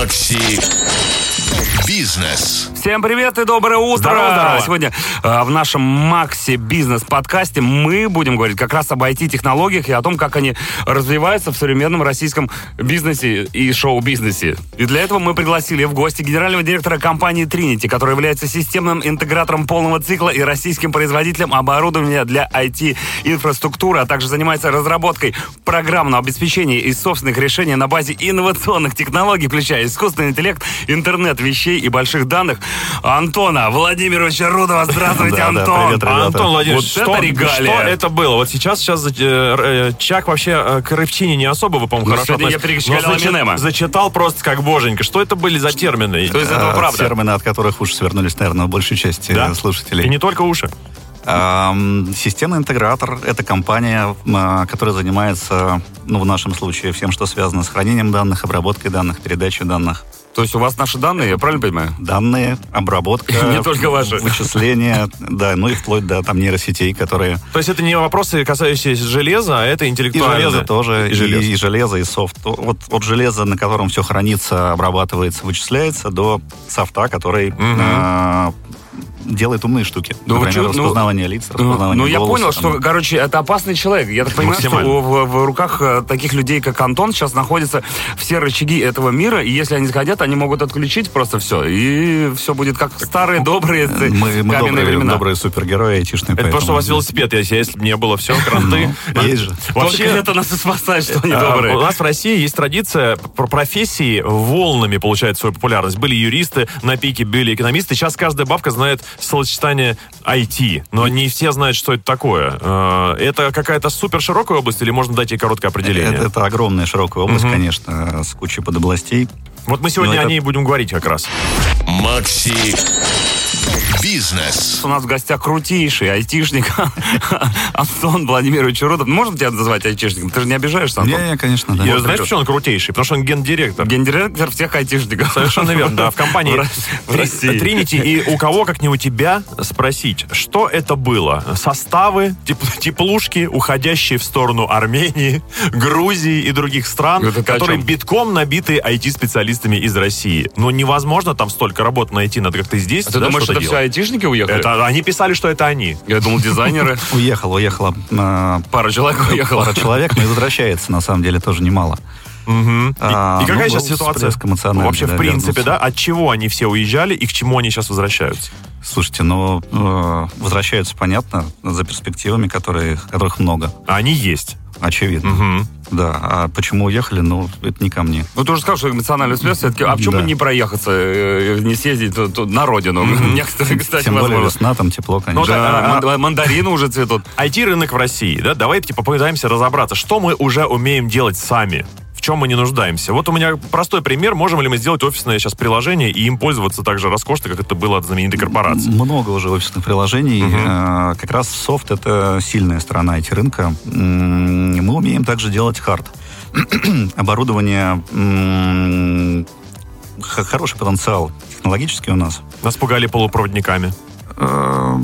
Макси Бизнес. Всем привет и доброе утро! Здорово, здорово. Сегодня э, в нашем Макси Бизнес подкасте мы будем говорить как раз об IT-технологиях и о том, как они развиваются в современном российском бизнесе и шоу-бизнесе. И для этого мы пригласили в гости генерального директора компании Trinity, который является системным интегратором полного цикла и российским производителем оборудования для IT-инфраструктуры, а также занимается разработкой программного обеспечения и собственных решений на базе инновационных технологий, включая искусственный интеллект, интернет вещей и больших данных. Антона Владимировича Рудова. Здравствуйте, Антон. привет, ребята. Антон Владимирович, Вот что, это регалия. что это было? Вот сейчас, сейчас э, э, Чак вообще э, к рыбчине не особо, вы, по-моему, Ну, хорошо я перечислял зачи-. Зачитал просто как боженька. Что это были за термины? То есть это А, правда? Термины, от которых уши свернулись, наверное, большей части Да? слушателей. И не только уши. Системный интегратор — это компания, м, которая занимается, ну, в нашем случае, всем, что связано с хранением данных, обработкой данных, передачей данных. То есть у вас наши данные, я правильно понимаю? Данные, обработка, Не только ваши. вычисления, да, ну и вплоть до там нейросетей, которые... То есть это не вопросы, касающиеся железа, а это И интеллектуальное. железо тоже, И и, железо. и железо, и софт. Вот от железа, на котором все хранится, обрабатывается, вычисляется, до софта, который а, делает умные штуки. Ну, Например, чё, ну, распознавание лиц, Ну, распознавание ну, я голоса, понял, там. что, короче, это опасный человек. Я так понимаю, что в, в руках э, таких людей, как Антон, сейчас находятся все рычаги этого мира, и если они захотят, они могут отключить просто все, и все будет как старые добрые Мы, мы каменные добрые, времена. добрые супергерои айтишные. Это просто у вас велосипед, если, если бы не было все, кранты. Ну, есть же. Вообще, это нас и спасает, что они А, добрые. У нас в России есть традиция про профессии волнами получает свою популярность. Были юристы, на пике были экономисты. Сейчас каждая бабка знает словосочетание IT, но не все знают, что это такое. Э, Это какая-то супер широкая область или можно дать ей короткое определение? Это, это огромная широкая область, конечно, с кучей подобластей. Вот мы сегодня Ну, о это- ней будем говорить как раз. Макси Бизнес. У нас в гостях крутейший айтишник Антон Владимирович Рудов. Можно тебя называть айтишником? Ты же не обижаешься, Антон? Не, не, конечно, да. Я Вот знаешь, почему он крутейший? Потому что он гендиректор. Гендиректор всех айтишников. Совершенно верно, да. В компании В России. Тринити. И у кого, как не у тебя, спросить, что это было? Составы, теп- теплушки, уходящие в сторону Армении, Грузии и других стран, которые битком набиты IT-специалистами из России. Но невозможно там столько работ найти, надо как-то здесь А ты да, думаешь, это все айтишники уехали? Это, они писали, что это они. Я думал, дизайнеры. Уехал, уехала э, Пара человек уехала. пара человек, но и возвращается, на самом деле, тоже немало. А, и какая ну, сейчас ситуация? эмоциональный, Вообще, да, в принципе, да, от чего они все уезжали и к чему они сейчас возвращаются? Слушайте, ну, э, возвращаются, понятно, за перспективами, которые, которых много. А они есть. Очевидно. Мгм. Да. А почему уехали, ну, это не ко мне. Ну, ты уже сказал, что эмоциональный всплеск. все-таки, а почему Да. бы не проехаться, э, не съездить тут- тут на родину? Некоторые, кстати, Тем более весна, там тепло, конечно. Ну, да, Да, ман- мандарины уже цветут. IT-рынок в России, да, давайте попытаемся разобраться, что мы уже умеем делать сами, в чем мы не нуждаемся. Вот у меня простой пример, можем ли мы сделать офисное сейчас приложение и им пользоваться так же роскошно, как это было от знаменитой корпорации. Много уже офисных приложений. Э, Как раз софт — это сильная сторона IT-рынка. Мы умеем также делать хард. Оборудование... Хороший потенциал технологический у нас. Нас пугали полупроводниками. Э,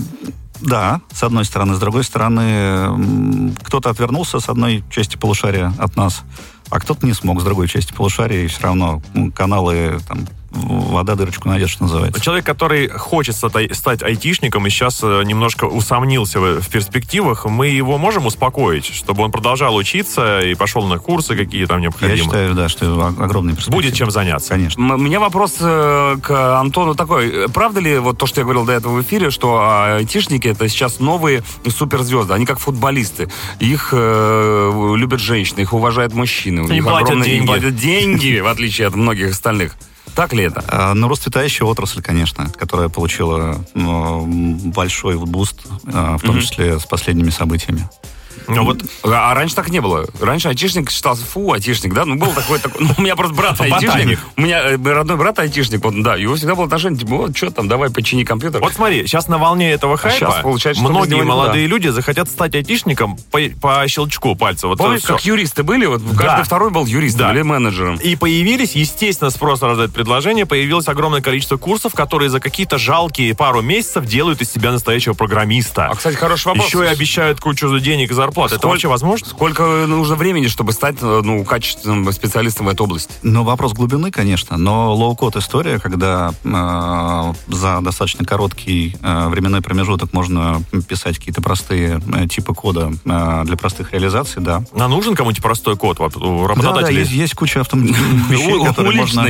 Да, с одной стороны. С другой стороны, кто-то отвернулся с одной части полушария от нас, а кто-то не смог с другой части полушария, и все равно м, каналы, там, вода дырочку найдет, что называется. Человек, который хочет стать, стать айтишником и сейчас э, немножко усомнился в, перспективах, мы его можем успокоить, чтобы он продолжал учиться и пошел на курсы, какие там Я необходимы. считаю, да, что о- огромные перспективы. Будет чем заняться. Конечно. У меня вопрос э, к Антону такой. Правда ли вот то, что я говорил до этого в эфире, что айтишники это сейчас новые суперзвезды? Они как футболисты. Их э, любят женщины, их уважают мужчины. У Им них платят огромные- им деньги. платят деньги, в отличие от многих остальных. Так ли это? А, Ну, расцветающая отрасль, конечно, которая получила ну, большой boost, а, в том числе с последними событиями. Ну вот А, а раньше так не было. Раньше айтишник считался, фу, айтишник, да? Ну, был такой, такой ну, у меня просто брат айтишник. У меня э, родной брат айтишник, вот, да, его всегда было отношение, типа, вот, что там, давай почини компьютер. Вот смотри, сейчас на волне этого хайпа щас получается, многие молодые люди захотят стать айтишником по, по щелчку пальца. Вот Помнишь, как юристы были? Вот каждый Да. второй был юристом Да. или менеджером. И появились, естественно, спрос рождает предложение, появилось огромное количество курсов, которые за какие-то жалкие пару месяцев делают из себя настоящего программиста. А, кстати, хороший вопрос. Еще и обещают кучу денег за зарплаты. Это Сколь- вообще возможно? Сколько нужно времени, чтобы стать э, ну, качественным специалистом в этой области? Ну, вопрос глубины, конечно, но low-code история, когда э, за достаточно короткий э, временной промежуток можно писать какие-то простые э, типы кода э, для простых реализаций, да. А нужен кому-нибудь простой код у Да, да, работодателей? есть, есть куча автом... вещей, которые можно,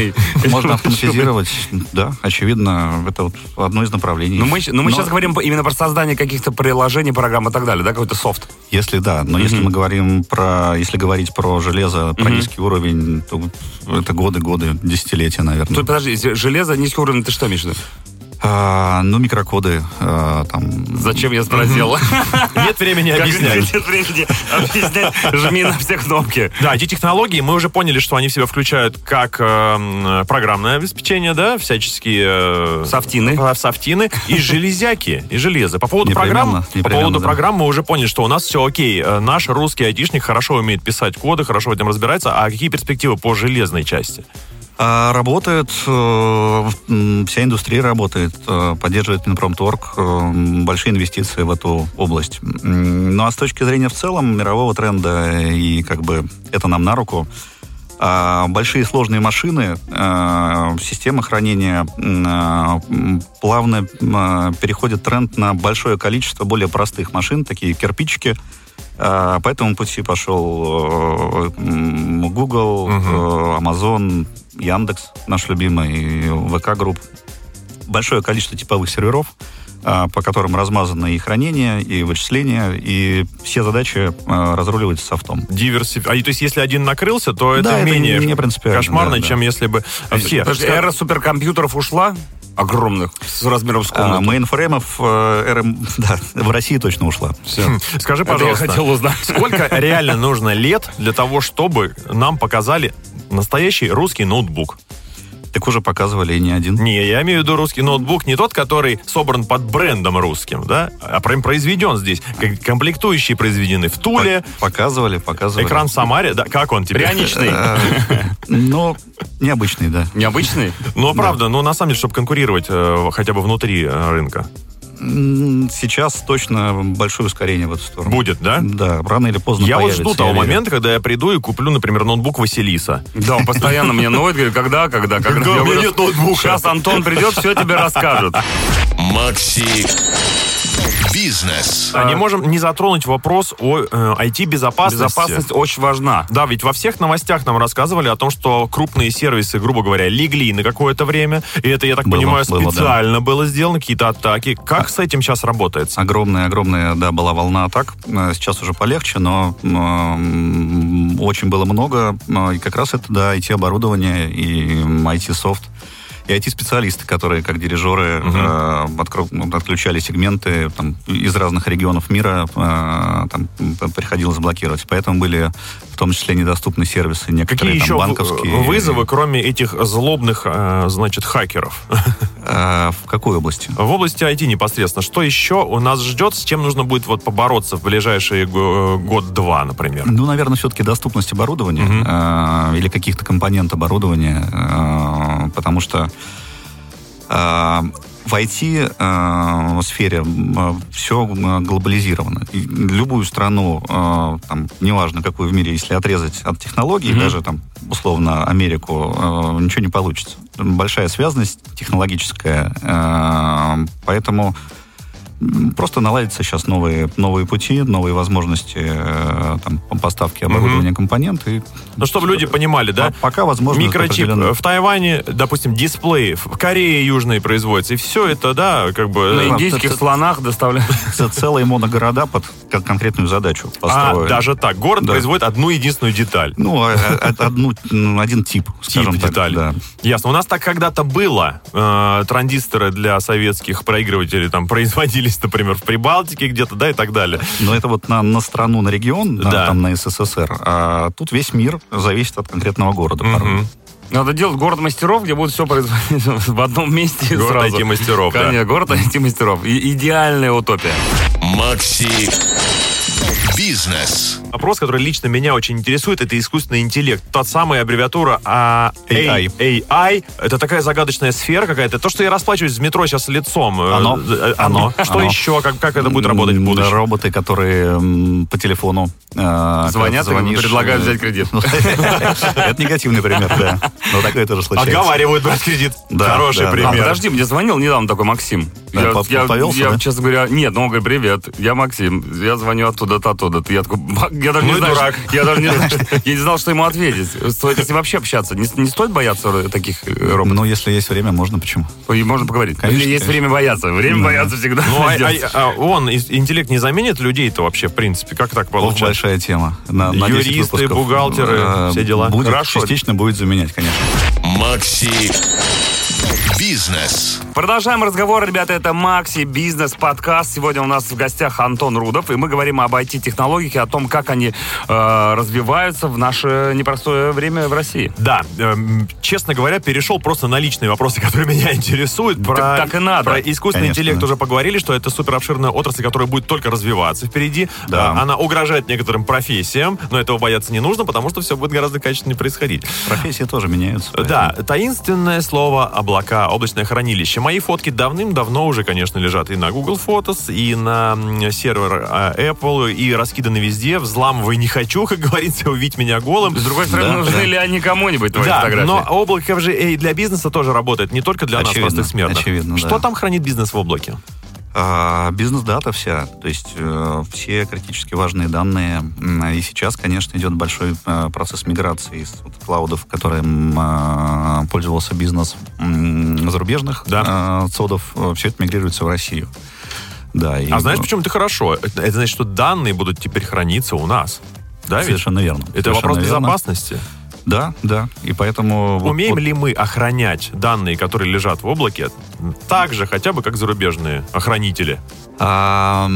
автоматизировать. Да, очевидно, это вот одно из направлений. Но Ну, мы, щ- но мы сейчас говорим именно про создание каких-то приложений, программ и так далее, да, какой-то софт. Если да, но если мы говорим про, если говорить про железо, про низкий уровень, то это годы, годы, десятилетия, наверное. Тут, подожди, железо, низкий уровень, ты что имеешь в виду? А, ну, микрокоды, а, там... Зачем я спросил? Нет времени объяснять. нет времени объяснять? Жми на все кнопки. Да, эти технологии, мы уже поняли, что они в себя включают как э, программное обеспечение, да, всяческие... э, Софтины. софтины и железяки, и железо. По поводу программ, по поводу да. программ мы уже поняли, что у нас все окей. Э, Наш русский айтишник хорошо умеет писать коды, хорошо в этом разбирается. А какие перспективы по железной части? А, работает, э, вся индустрия работает, э, поддерживает Минпромторг, э, большие инвестиции в эту область. Ну а с точки зрения в целом мирового тренда, и как бы это нам на руку, а, большие сложные машины, системы хранения, м, плавно м, переходит тренд на большое количество более простых машин, такие кирпичики. А, По этому пути пошел Google, э, Amazon, Яндекс, наш любимый, VK Group. Большое количество типовых серверов, а, по которым размазано и хранение, и вычисление, и все задачи э, разруливаются софтом. Диверсиф... А, то есть, если один накрылся, то это Да, это менее не принципиально, кошмарно, да, да. чем если бы все. Эра суперкомпьютеров ушла? Огромных, с размером с А, комнату. Мейнфреймов э, РМ, да, в России точно ушла. Всё. Скажи, Это я пожалуйста, хотел узнать. сколько реально нужно лет для того, чтобы нам показали настоящий русский ноутбук? Так уже показывали и не один. Не, я имею в виду русский ноутбук не тот, который собран под брендом русским, да, а прям произведен здесь. Как Комплектующие произведены в Туле, Показывали, показывали. экран в Самаре. Да, как он тебе? Пряничный. Э, Ну, необычный, да. Необычный? Ну, правда, ну, на самом деле, чтобы конкурировать э, хотя бы внутри э, рынка. Сейчас точно большое ускорение в эту сторону. Будет, да? Да, рано или поздно Я вот появится, жду я того верю. момента, когда я приду и куплю, например, ноутбук Василиса. Да, он постоянно мне ноет, говорит, когда, когда, когда. У меня нет ноутбука. Сейчас Антон придет, все тебе расскажет. Макси Бизнес. А не можем не затронуть вопрос о э, IT-безопасности. Безопасность очень важна. Да, ведь во всех новостях нам рассказывали о том, что крупные сервисы, грубо говоря, легли на какое-то время. И это, я так Было, понимаю, было, да. специально было сделано, какие-то атаки. Как с этим сейчас работает? Огромная-огромная, да, была волна атак. Э, Сейчас уже полегче, но м, очень было много. Э, И как раз это, да, IT-оборудование и IT-софт. И IT-специалисты, которые, как дирижеры, э, откро- ну, отключали сегменты там, из разных регионов мира, э, там, приходилось блокировать. Поэтому были в том числе недоступны сервисы некоторые Какие там, еще банковские. вызовы, кроме этих злобных, э, значит, хакеров? Э, В какой области? В области IT непосредственно. Что еще у нас ждет, с чем нужно будет вот побороться в ближайшие го- год-два, например? Ну, наверное, все-таки доступность оборудования э, или каких-то компонент оборудования, э, потому что э, в IT-сфере все глобализировано. И любую страну, э, там, неважно какую в мире, если отрезать от технологий, Мгм. даже там условно Америку, э, ничего не получится. Большая связанность технологическая, э, поэтому просто наладятся сейчас новые, новые пути, новые возможности э, там, по поставке оборудования, компонент. И Ну, чтобы люди понимали, да? по- пока возможно Микрочип определенно- в Тайване, допустим, дисплей, в Корее южной производится, и все это, да, как бы... На э, индийских это- слонах доставляют. ц- целые моногорода под кон- конкретную задачу А, построены. даже так. Город Да. производит одну единственную деталь. Ну, а- а- одну, ну, один тип, скажем Тип так. детали. да. Ясно. У нас так когда-то было. Э, транзисторы для советских проигрывателей там производились, например, в Прибалтике где-то, да, и так далее. Но это вот на, на страну, на регион, на, Да. там, на СССР. А тут весь мир зависит от конкретного города. Мгм. Надо делать город мастеров, где будет все производиться в одном месте Город сразу. IT-мастеров, да. Конечно, город IT-мастеров. И- идеальная утопия. Макси Бизнес. Вопрос, который лично меня очень интересует, это искусственный интеллект. Та самая аббревиатура а, AI. AI. Это такая загадочная сфера какая-то. То, что я расплачиваюсь в метро сейчас лицом. э, Оно. э, Оно. Что Оно. еще? Как, как это будет работать в будущем? Роботы, которые по телефону э, Звонят и предлагают э, взять кредит. Это негативный пример, да. Но такое тоже случается. Отговаривают брать кредит. Хороший пример. подожди, мне звонил недавно такой Максим. Я, честно говоря, нет, ну он говорит, привет, я Максим, я звоню оттуда-то, оттуда-то. Я такой, «Ба- я даже Ну не знаю, дурак. я даже не я не знал, что ему ответить. Стоит если вообще общаться, не, не стоит бояться таких э, роботов. Ну, если есть время, можно, почему? И можно поговорить. Конечно, Или есть конечно. время бояться. Время бояться всегда. Ну, а, а- а он, интеллект не заменит людей-то вообще, в принципе? Как так Ох, получается? большая тема. На, на 10 Юристы, выпусков. бухгалтеры, Э, все дела. Будет, Хорошо. частично будет заменять, конечно. Макси Бизнес. Продолжаем разговор, ребята. Это Макси Бизнес Подкаст. Сегодня у нас в гостях Антон Рудов, и мы говорим об IT-технологиях и о том, как они э, развиваются в наше непростое время в России. Да, эм, честно говоря, перешел просто на личные вопросы, которые меня интересуют. Про, так и надо. Про искусственный Конечно, интеллект да. уже поговорили, что это супер обширная отрасль, которая будет только развиваться впереди. Да. А, Она угрожает некоторым профессиям, но этого бояться не нужно, потому что все будет гораздо качественнее происходить. Профессии тоже меняются. Да, поэтому- таинственное слово облака, облачное хранилище. Мои фотки давным-давно уже, конечно, лежат и на Google Photos, и на сервер а, Apple, и раскиданы везде. Взламывай не хочу, как говорится, увидеть меня голым. С другой стороны, Да, нужны да. ли они кому-нибудь, твои Да, фотографии? но облако же и для бизнеса тоже работает, не только для нас, Очевидно, простых смертных. очевидно, Что да. там хранит бизнес в облаке? А, Бизнес-дата вся, то есть э, все критически важные данные. И сейчас, конечно, идет большой э, процесс миграции из вот клаудов, которым э, пользовался бизнес зарубежных Да. цодов, все это мигрируется в Россию. Да, и, А знаешь, почему это хорошо? Это, это значит, что данные будут теперь храниться у нас. Да, ведь? Совершенно верно. Это Совершенно вопрос верно. безопасности. Да, да. И поэтому... Умеем вот- ли мы охранять данные, которые лежат в облаке, так же хотя бы, как зарубежные охранители? А,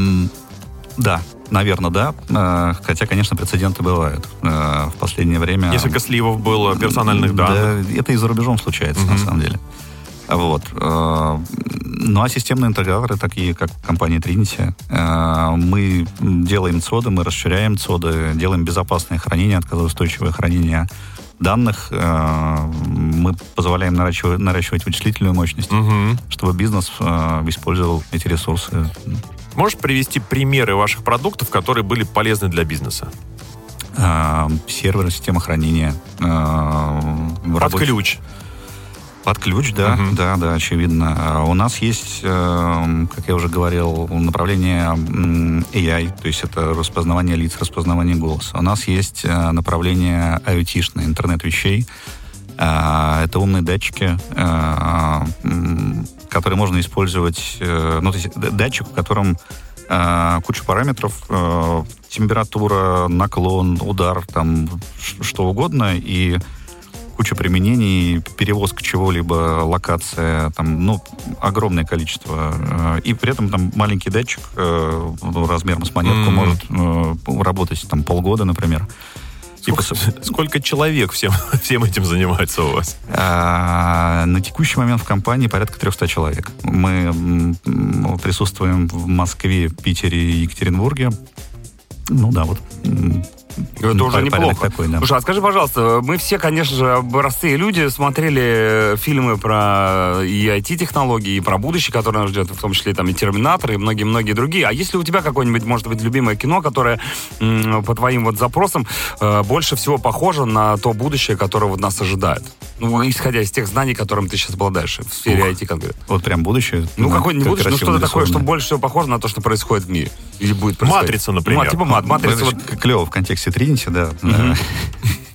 да, наверное, да. Э, Хотя, конечно, прецеденты бывают. Э, В последнее время... Несколько сливов было персональных данных. Да, это и за рубежом случается, на самом деле. Вот. Э, Ну, а системные интеграторы, такие как компания Trinity, мы делаем цоды, мы расширяем цоды, делаем безопасное хранение, отказоустойчивое хранение данных. Э, Мы позволяем наращивать, наращивать вычислительную мощность, Мгм. чтобы бизнес э, использовал эти ресурсы Можешь привести примеры ваших продуктов, которые были полезны для бизнеса? э, серверы, система хранения. э, Под рабочих- ключ. Под ключ, да, Мгм. да, да, очевидно. А У нас есть, э, как я уже говорил, направление AI, то есть это распознавание лиц, распознавание голоса. У нас есть э, направление IoT-шное, интернет вещей. А, Это умные датчики, э, которые можно использовать, э, ну, то есть датчик, в котором куча параметров, температура, наклон, удар, там что угодно, и куча применений, перевозка чего-либо, локация, там, ну, огромное количество. э, И при этом там маленький датчик э, ну, размером с монетку Мгм. может э, работать там полгода, например. Сколько, пос- сколько человек всем, всем этим занимается у вас? А, На текущий момент в компании порядка 300 человек. Мы присутствуем в Москве, Питере и Екатеринбурге. Ну да, вот. Это уже неплохо. такой, да. Слушай, а скажи, пожалуйста, мы все, конечно же, простые люди, смотрели фильмы про и IT-технологии, и про будущее, которое нас ждет, в том числе там и Терминатор, и многие-многие другие. А есть ли у тебя какое-нибудь, может быть, любимое кино, которое по твоим вот запросам э, больше всего похоже на то будущее, которое вот нас ожидает? Ну, исходя из тех знаний, которым ты сейчас обладаешь в сфере Ух. IT конкретно. Вот прям будущее. Ну, какое-нибудь как будущее, ну, что-то такое, что больше всего похоже на то, что происходит в мире. Или будет происходить. Матрица, например. Ну, типа мат- матрица. вот клево в контексте Тринити, да. э,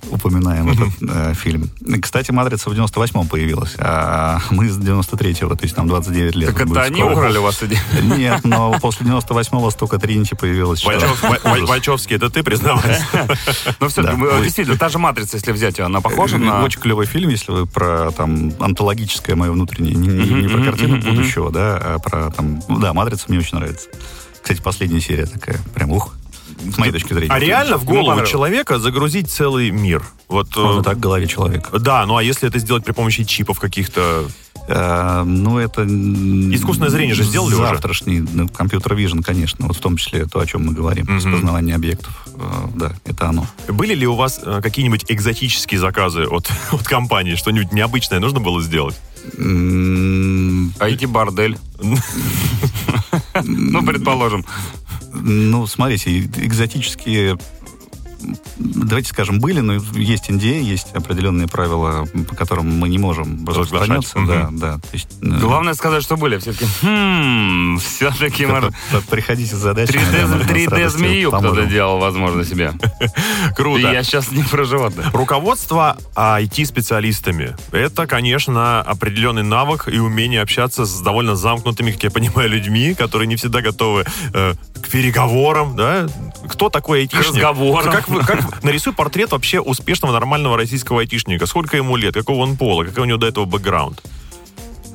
Упоминаем этот э, фильм. Кстати, «Матрица» в 98-м появилась, а мы с 93-го, то есть нам 29 лет. Так это они скоро. украли у вас идею? Нет, но после 98-го столько Тринити появилось. Вачовский, это ты признавайся? Ну, все, Да. действительно, та же матрица, если взять она похожа Э, на... Очень клевый фильм, если вы про там антологическое мое внутреннее, не, про картину будущего, да, а про там, да, матрица мне очень нравится. Кстати, последняя серия такая, прям ух, с моей точки зрения. А реально в голову человека загрузить целый мир? Вот, э, Можно так в голове человека. Да, ну а если это сделать при помощи чипов каких-то? Э, Ну, это... Искусственное зрение же сделали уже? Завтрашний ну, компьютер вижн, конечно. Вот в том числе то, о чем мы говорим. Мгм. Распознавание объектов. Э, Да, это оно. Были ли у вас э, какие-нибудь экзотические заказы от, от компании? Что-нибудь необычное нужно было сделать? IT-бордель. Ну, предположим. Ну, смотрите, экзотические давайте скажем, были, но есть NDA, есть определенные правила, по которым мы не можем распространяться. Да, да. То есть, э, Главное сказать, что были. Все-таки, хм, все-таки, может, приходите с задачей. 3D, змею кто-то делал, возможно, себе. И Круто. я сейчас не про животных. Руководство IT-специалистами – это, конечно, определенный навык и умение общаться с довольно замкнутыми, как я понимаю, людьми, которые не всегда готовы э, к переговорам, да? Кто такой айтишник? разговорам. Как, вы- как нарисуй портрет вообще успешного нормального российского айтишника. Сколько ему лет, какого он пола, какой у него до этого бэкграунд?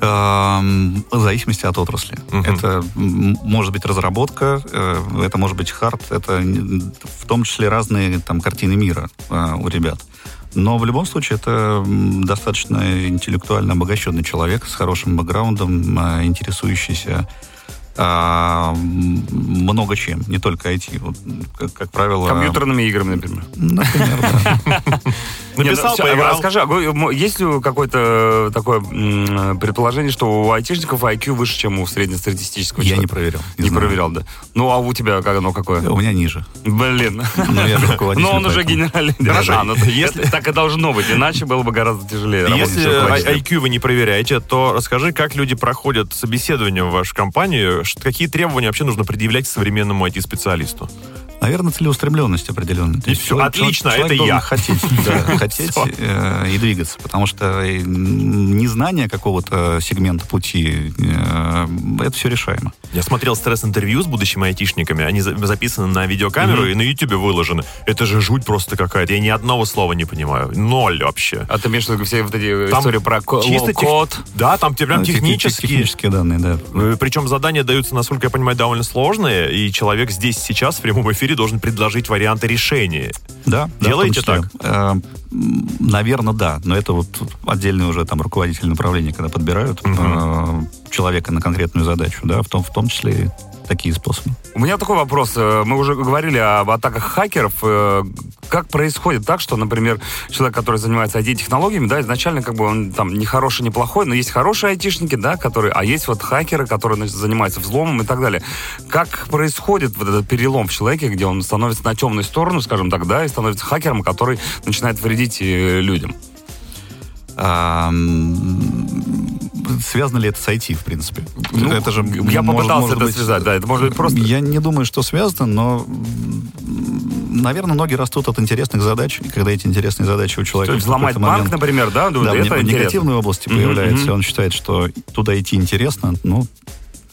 Эм, В зависимости от отрасли. Мгм. Это может быть разработка, э, это может быть хард, это в том числе разные там картины мира э, у ребят. Но в любом случае это достаточно интеллектуально обогащенный человек с хорошим бэкграундом, э, интересующийся а, много чем, не только IT. Вот, как, как правило... Компьютерными играми, например. Например, да. Написал, ну, поиграл. Расскажи, а есть ли какое-то такое м, предположение, что у айтишников IQ выше, чем у среднестатистического Я не проверял. Не проверял, да. Ну, а у тебя как оно какое? У меня ниже. Блин. Но я же руководитель, Но он уже генеральный Хорошо, директор. А, ну, если- так и должно быть, иначе было бы гораздо тяжелее Если IQ вы не проверяете, то расскажи, как люди проходят собеседование в вашей компании, ш- какие требования вообще нужно предъявлять современному IT-специалисту? Наверное, целеустремленность определенная. То есть человек- отлично, человек это я. Хотеть, да, хотеть э, и двигаться, потому что э, незнание какого-то сегмента пути, э, это все решаемо. Я смотрел стресс-интервью с будущими айтишниками, они за- записаны на видеокамеру и на ютубе выложены. Это же жуть просто какая-то, я ни одного слова не понимаю. Ноль вообще. А ты имеешь в виду все вот эти Там истории про ко- чисто тех- код? Да, там те- прям Ну, техни- технические. Технические данные, да. Э, Причем задания даются, насколько я понимаю, довольно сложные, и человек здесь сейчас в прямом эфире должен предложить варианты решения. Да, да, Делаете в том числе. Наверное, да, но это вот отдельные уже там руководители направления, когда подбирают э, человека на конкретную задачу, да, в том, в том числе такие способы. У меня такой вопрос. Э, Мы уже говорили об атаках хакеров. Как происходит так, что, например, человек, который занимается IT-технологиями, да, изначально как бы он там не хороший, не плохой, но есть хорошие айтишники, да, которые, а есть вот хакеры, которые значит, занимаются взломом и так далее. Как происходит вот этот перелом в человеке, где он становится на темную сторону, скажем так, да, и становится хакером, который начинает вредить э, людям? Связано ли это с IT, в принципе? Ну, это же я может- попытался может это быть- связать, да, это может быть просто... Я не думаю, что связано, но, наверное, ноги растут от интересных задач, и когда эти интересные задачи у человека... То есть взломать банк, момент, например, да, да, это в интересно. негативной области Мгм, появляется, мгм. он считает, что туда идти интересно, ну,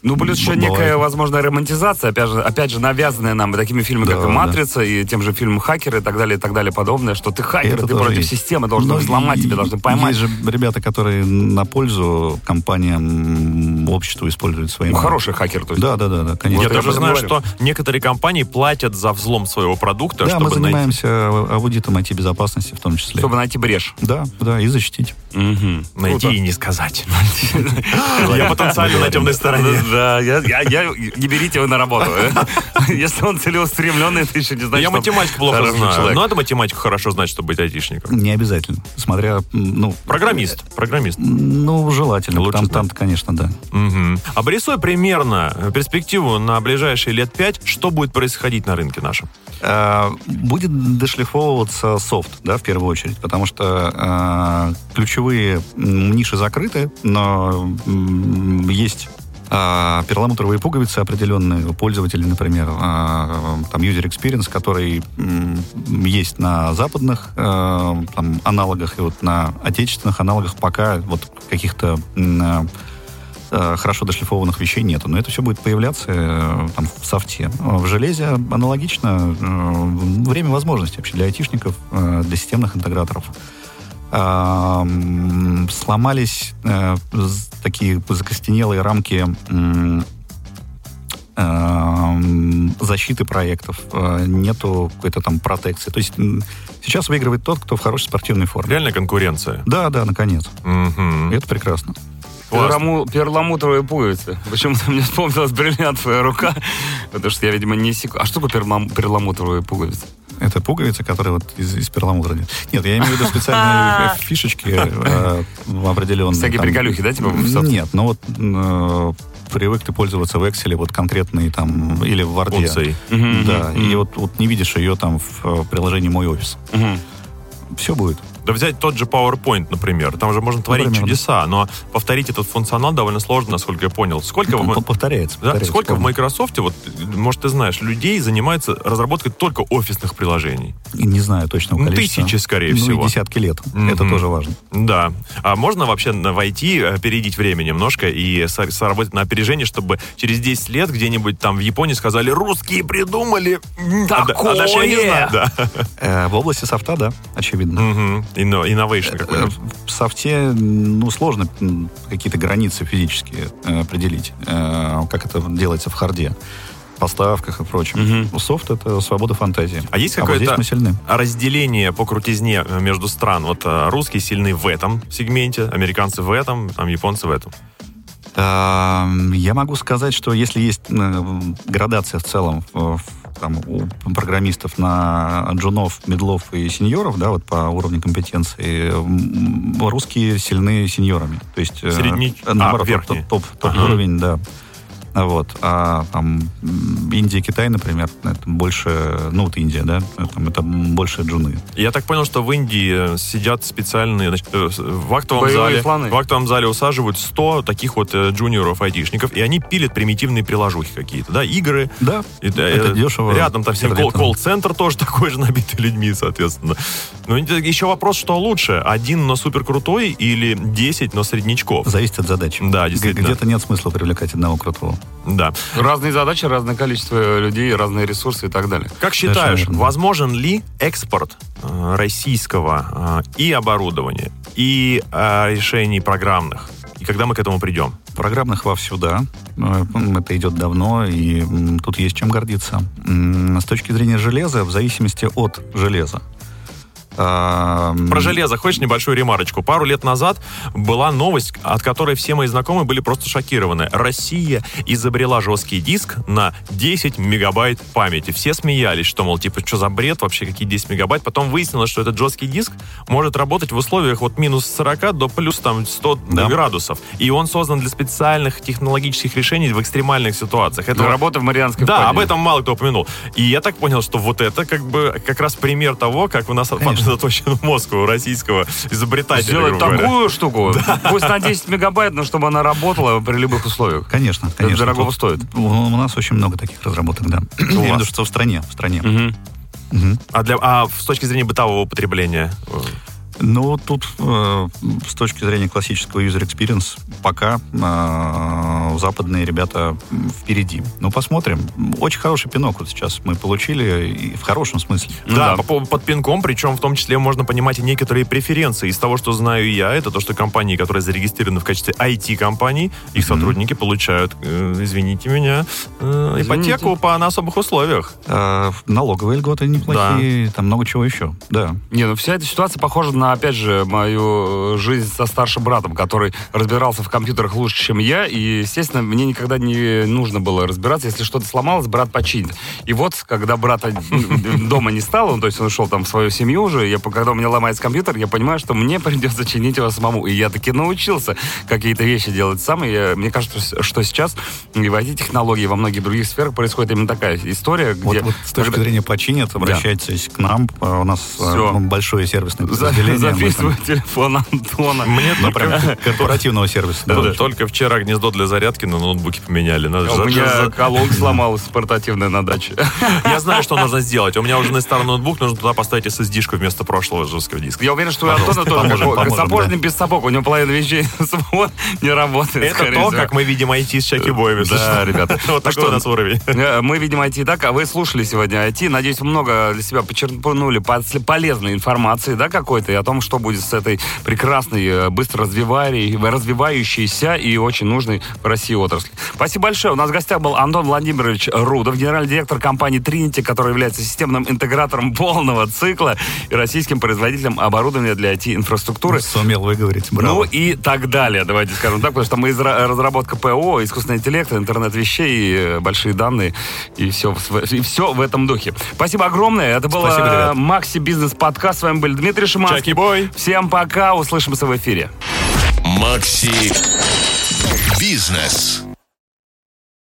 Ну, плюс еще Бывает. некая, возможно, романтизация, опять же, опять же, навязанная нам такими фильмами, Да, как и да. «Матрица», и тем же фильмом «Хакеры» и так далее, и так далее подобное, что ты хакер, Это ты против есть. системы, должен взломать, и- тебя должны поймать. Есть же ребята, которые на пользу компаниям, обществу используют свои... Ну, хороший хакер, то есть. Да, да, да, да, конечно. Я Вот я даже знаю, говорю. что некоторые компании платят за взлом своего продукта, Да, чтобы мы найти- занимаемся аудитом IT-безопасности в том числе. Чтобы найти брешь. Да, да, и защитить. Мгм. найти Круто. и не сказать. Я потенциально на темной стороне. Да, я, я- я- не берите его на работу. Если он целеустремленный, это еще не значит, Я математику плохо знаю. человек. Надо математику хорошо знать, чтобы быть айтишником. Не обязательно. Смотря, ну... Программист. Программист. Ну, желательно. Лучше Там, знать. там конечно, да. Мгм. Обрисуй примерно перспективу на ближайшие лет пять, что будет происходить на рынке нашем. А, Будет дошлифовываться софт, да, в первую очередь, потому что а, ключевые ниши закрыты, но есть а, перламутровые пуговицы определенные у пользователей, например, а, там user experience, который есть на западных а, там, аналогах и вот на отечественных аналогах пока вот каких-то хорошо дошлифованных вещей нету. Но это все будет появляться э, там, в софте. В железе аналогично. э, Время возможностей вообще для айтишников, э, для системных интеграторов. Сломались э, такие закостенелые рамки защиты проектов, э, нету какой-то там протекции. То есть сейчас выигрывает тот, кто в хорошей спортивной форме. Реальная конкуренция. Да, да, наконец. И это прекрасно. Перламу- перламутровые пуговицы. Почему-то мне вспомнилась бриллиантовая рука, потому что я, видимо, не секу... А что такое перлам- перламутровые пуговицы? Это пуговицы, которые вот из, из перламутра. Нет, я имею в виду специальные фишечки э, определенные. Всякие приколюхи, да, типа? Нет, ну вот э, привык ты пользоваться в Excel вот конкретный там, или в Word. Да, и вот, вот не видишь ее там в э, приложении «Мой офис». Все будет. Да взять тот же PowerPoint, например. Там же можно творить Например, чудеса, но повторить этот функционал довольно сложно, насколько я понял. Сколько, в, П- Мо- Повторяется. да, повторяется, сколько в помню. Microsoft, вот, может, ты знаешь, людей занимается разработкой только офисных приложений? Не знаю точного Ну, количества. тысячи, скорее ну, всего. и десятки лет. Мгм. Это тоже важно. Да. А можно вообще войти, э, опередить время немножко и сработать на опережение, чтобы через 10 лет где-нибудь там в Японии сказали, русские придумали... м, а а я не знаю. Да. Э, в области софта, да, очевидно. Мгм. Инно- Innovation Э, какой-то. В софте, ну, сложно какие-то границы физические э, определить, э, как это делается в харде, поставках и прочем. Софт — это свобода фантазии. А есть вот какое-то мы сильны. разделение по крутизне между стран? Вот русские сильны в этом сегменте, американцы в этом, там японцы в этом. Эм, Я могу сказать, что если есть градация в целом в- там, у программистов на джунов, медлов и сеньоров, да, вот по уровню компетенции, русские сильны сеньорами. То есть, э, Средний- а, наоборот, верхние. топ, топ, Ага. уровень, да. Вот. А там Индия, Китай, например, это больше, ну вот Индия, да, там это больше джуны. Я так понял, что в Индии э, сидят специальные, значит, э, в актовом Боевые зале, слоны. в актовом зале усаживают 100 таких вот э, джуниоров айтишников, и они пилят примитивные приложухи какие-то, да, игры. Да, И, это э, дешево. Рядом там всем колл-центр тоже такой же набитый людьми, соответственно. Ну, и еще вопрос, что лучше, один, но супер крутой, или 10, но среднячков? Зависит от задачи. Да, действительно. Где-то нет смысла привлекать одного крутого. Да. Разные задачи, разное количество людей, разные ресурсы и так далее. Как считаешь, верно. возможен ли экспорт э, российского э, и оборудования, и э, решений программных? И когда мы к этому придем? Программных вовсю, да. Это идет давно, и тут есть чем гордиться. С точки зрения железа, в зависимости от железа. А, м, Про железо хочешь небольшую ремарочку? Пару лет назад была новость, от которой все мои знакомые были просто шокированы. Россия изобрела жесткий диск на 10 мегабайт памяти. Все смеялись, что, мол, типа, что за бред вообще, какие 10 мегабайт. Потом выяснилось, что этот жесткий диск может работать в условиях от минус 40 до плюс там 100 Да. градусов. И он создан для специальных технологических решений в экстремальных ситуациях. Это Для работы в Марианской да, впадине. об этом мало кто упомянул. И я так понял, что вот это как бы как раз пример того, как у нас заточен мозг у российского изобретателя. Сделать такую штуку, пусть на 10 мегабайт, но чтобы она работала при любых условиях. Конечно, конечно. дорогого Тут стоит. У, у нас очень много таких разработок, да. Я имею в виду, что в стране. В стране. Мгм. Мгм. А, для, а с точки зрения бытового употребления? Ну, тут э, с точки зрения классического user experience пока э, западные ребята впереди. Ну, посмотрим. Очень хороший пинок вот сейчас мы получили, и в хорошем смысле. Ну да, да. по поводу под пинком, причем в том числе можно понимать и некоторые преференции. Из того, что знаю я, это то, что компании, которые зарегистрированы в качестве IT-компаний, их сотрудники получают, э, извините меня, э, Извините. ипотеку по на особых условиях. Э, налоговые льготы неплохие, там много чего еще. Да. Не, ну вся эта ситуация похожа на, опять же, мою э, жизнь со старшим братом, который разбирался в компьютерах лучше, чем я, и, естественно, мне никогда не нужно было разбираться. Если что-то сломалось, брат починит. И вот, когда брата дома не стало, ну, то есть он ушел там в свою семью уже, я, когда у меня ломается компьютер, я понимаю, что мне придется чинить его самому. И я таки научился какие-то вещи делать сам. И я- мне кажется, что сейчас и в IT-технологии, во многих других сферах происходит именно такая история, Вот, где... вот с точки когда- зрения починят, обращайтесь к нам. Э, У нас э, Всё. большое сервисное подразделение. Записываю телефон Антона. Мне только, корпоративного сервиса. да. Только вчера гнездо для зарядки на ноутбуке поменяли. Надо У меня за- колонка сломалась портативная на даче. Я знаю, что нужно сделать. У меня уже на старый ноутбук, нужно туда поставить SSD-шку вместо прошлого жесткого диска. Я уверен, что у Антона тоже поможем, да. без сапог. У него половина вещей не работает. Это то, как мы видим IT с Чаки Боями. Да, ребята. Вот такой у нас уровень. Э, Мы видим IT так, а вы слушали сегодня IT. Надеюсь, много для себя почерпнули полезной информации, да, какой-то, о том, что будет с этой прекрасной, э, быстро развивающей- развивающейся и очень нужной в России отрасли. Спасибо большое. У нас в гостях был Антон Владимирович Рудов, генеральный директор компании Trinity, который является системным интегратором полного цикла и российским производителем оборудования для IT-инфраструктуры. Сумел выговорить, браво. Ну и так далее, давайте скажем так, потому что мы из разработка ПО, искусственный интеллект, интернет вещей, э, большие данные и все, и все в этом духе. Спасибо огромное. Это был ребят. Макси Бизнес Подкаст. С вами был Дмитрий Шиманский. Чаки-бой. Всем пока, услышимся в эфире. Макси Бизнес.